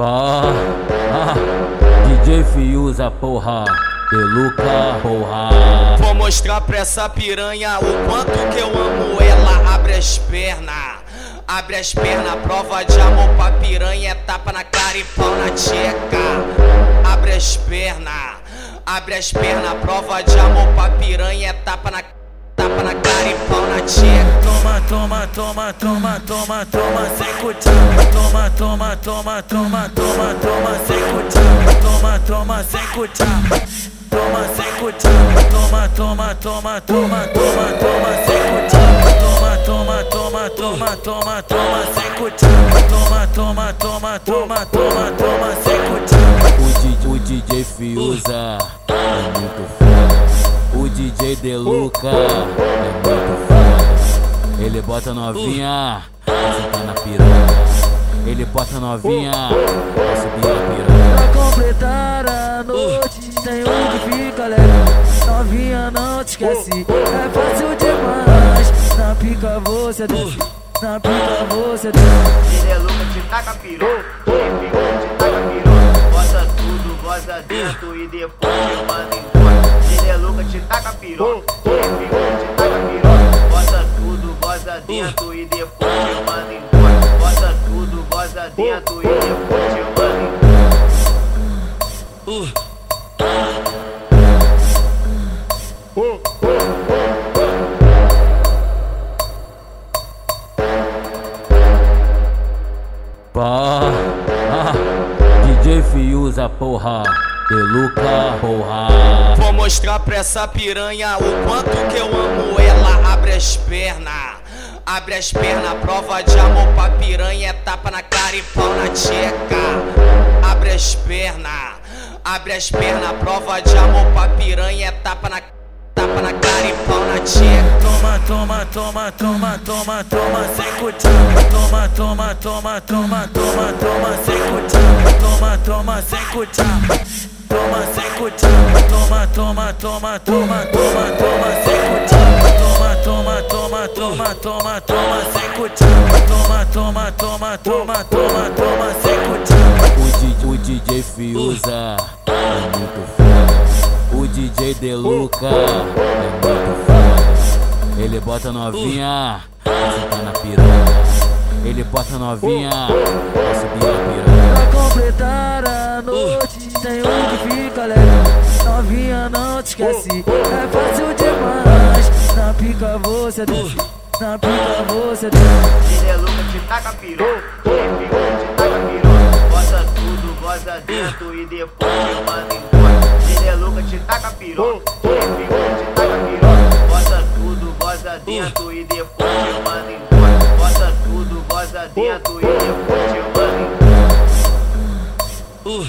Pá, ah, DJ Fiuza, porra, Deluca, porra. Vou mostrar pra essa piranha o quanto que eu amo ela. Abre as pernas, abre as pernas, prova de amor pra piranha. É tapa na cara e pau na tcheca. Abre as pernas, abre as pernas, prova de amor pra piranha. É tapa na tapa na cara e pau na tcheca. Toma, toma, toma, toma, toma, toma. Toma, toma, toma, toma, toma, toma. Toma, toma. Toma, sem cutia. Toma, toma, toma, toma, toma, toma, sem. Toma, toma, toma, toma, toma, toma, sem cutia. Toma, toma, toma, toma, toma, toma, sem cutia. O DJ, Fiuza é muito foda. O DJ Deluca é muito. Ele bota novinha, pra sentar na piranha. Ele bota novinha, pra subir na piranha. Pra completar a noite, tem um que fica legal. Novinha, não te esquece, é fácil demais. Na pica você desce, na pica você desce. Ele é louco, te taca piru. Ele fica, te taca. Bota tudo, goza dentro e depois eu mando embora. Ele é louco, te taca piru. Ele fica, dentro e depois eu mando embora. Bota tudo, goza dentro e depois eu mando embora. Pá, ah, DJ Fiuza, porra, Deluca, porra. Vou mostrar pra essa piranha o quanto que eu amo ela. Abre as pernas, abre as pernas, prova de amor pra piranha. É tapa na cara e pau na tcheca. Abre as pernas, abre as pernas, prova de amor pra piranha. É tapa na tapa na cara e pau na tcheca. Toma, toma, toma, toma, toma, toma, sem cutia. Toma, toma, toma, toma, toma, toma, sem cutia. Toma, toma, sem cutia. Toma, sem cutia. Toma, toma, toma, toma, toma, toma, sem cutia. Toma, toma, sem cutia. Toma, toma, toma, toma, toma, toma, sem cutia. O DJ, o DJ Fiuza é muito foda. O DJ Deluca é muito foda. Ele bota novinha, pra sentar na piranha. Ele bota novinha, pra subir na piranha. Pra completar a noite, tem um que fica legal. Novinha, não te esquece, é fácil demais. Na pica você desce, na pica você desce. Ele é louco, te taca piru. Ele fica, te taca piru. Bota tudo, goza dentro e depois eu mando embora. Ele é louco, te taca piru. Ele fica, te taca piru. Bota tudo, goza dentro e depois eu mando embora. Bota tudo, goza dentro e depois eu mando embora. Uh.